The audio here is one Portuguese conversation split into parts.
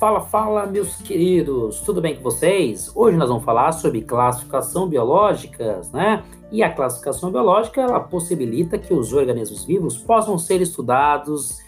Fala, fala, meus queridos, tudo bem com vocês? Hoje nós vamos falar sobre classificação biológicas, né? E a classificação biológica ela possibilita que os organismos vivos possam ser estudados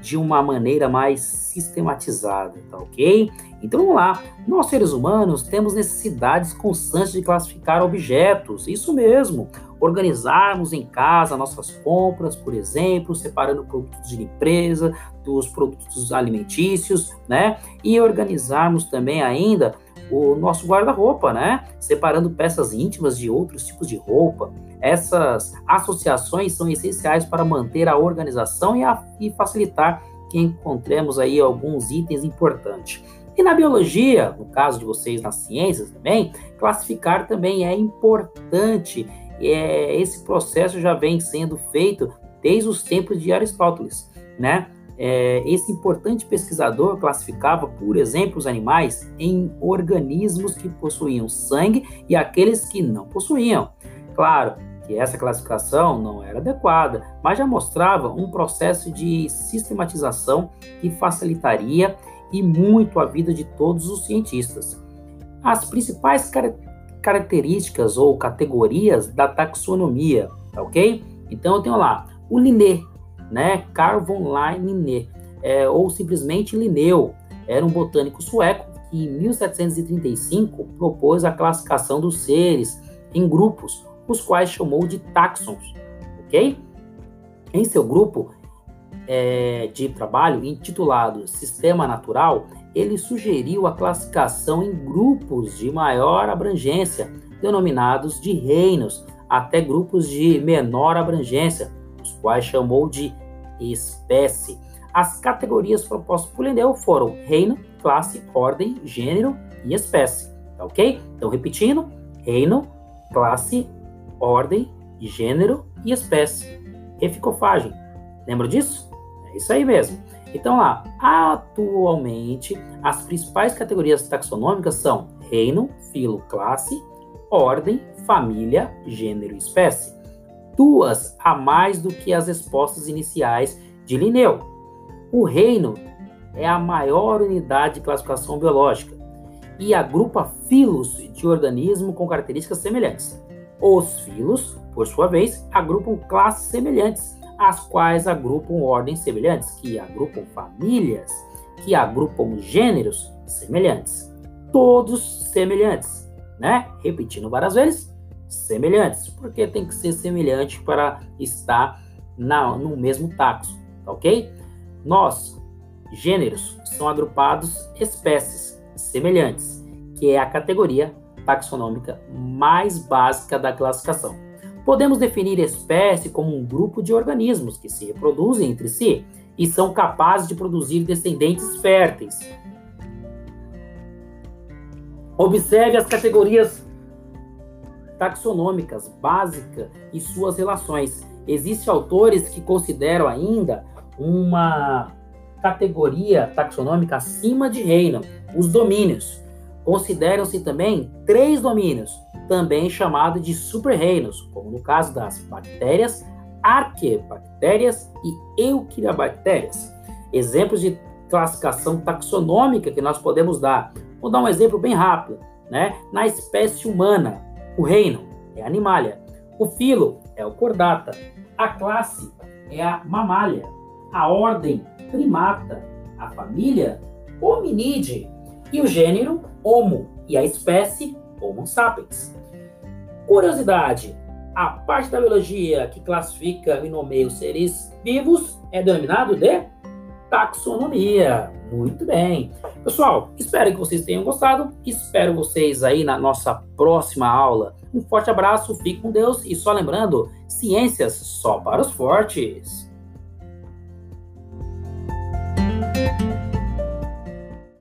de uma maneira mais sistematizada, tá ok? Então vamos lá. Nós seres humanos temos necessidades constantes de classificar objetos, isso mesmo. Organizarmos em casa nossas compras, por exemplo, separando produtos de limpeza dos produtos alimentícios, né? E organizarmos também ainda o nosso guarda-roupa, né? Separando peças íntimas de outros tipos de roupa. Essas associações são essenciais para manter a organização e, a, e facilitar que encontremos aí alguns itens importantes. E na biologia, no caso de vocês nas ciências também, classificar também é importante. É, esse processo já vem sendo feito desde os tempos de Aristóteles, né? É, esse importante pesquisador classificava, por exemplo, os animais em organismos que possuíam sangue e aqueles que não possuíam. Claro que essa classificação não era adequada, mas já mostrava um processo de sistematização que facilitaria e muito a vida de todos os cientistas. As principais car características ou categorias da taxonomia, tá ok? Então eu tenho lá o Linné, né? Carl von Linné, é, ou simplesmente Linneu, era um botânico sueco que em 1735 propôs a classificação dos seres em grupos, os quais chamou de taxons, ok? Em seu grupo é, de trabalho intitulado Sistema Natural, ele sugeriu a classificação em grupos de maior abrangência, denominados de reinos, até grupos de menor abrangência, quais chamou de espécie. As categorias propostas por Linneu foram reino, classe, ordem, gênero e espécie. Tá ok? Então, repetindo: reino, classe, ordem, gênero e espécie. Reficofagem. Lembra disso? É isso aí mesmo. Então, lá, atualmente, as principais categorias taxonômicas são reino, filo, classe, ordem, família, gênero e espécie duas a mais do que as respostas iniciais de Linneu. O reino é a maior unidade de classificação biológica e agrupa filos de organismos com características semelhantes. Os filos, por sua vez, agrupam classes semelhantes, as quais agrupam ordens semelhantes, que agrupam famílias, que agrupam gêneros semelhantes. Todos semelhantes, né? Repetindo várias vezes, semelhantes, porque tem que ser semelhante para estar na, no mesmo taxo, tá ok? Nós, gêneros, são agrupados espécies semelhantes, que é a categoria taxonômica mais básica da classificação. Podemos definir espécie como um grupo de organismos que se reproduzem entre si e são capazes de produzir descendentes férteis. Observe as categorias taxonômicas básica e suas relações. Existem autores que consideram ainda uma categoria taxonômica acima de reino, os domínios. Consideram-se também três domínios, também chamados de super-reinos, como no caso das bactérias, arquebactérias e euquiriobactérias. Exemplos de classificação taxonômica que nós podemos dar. Vou dar um exemplo bem rápido. Né? Na espécie humana, o reino é a animalia. O filo é o cordata. A classe é a mamália. A ordem, primata. A família, hominide. E o gênero, homo. E a espécie, homo sapiens. Curiosidade: a parte da biologia que classifica e nomeia os seres vivos é denominado de taxonomia. Muito bem. Pessoal, espero que vocês tenham gostado. Espero vocês aí na nossa próxima aula. Um forte abraço, fique com Deus e só lembrando, ciências só para os fortes.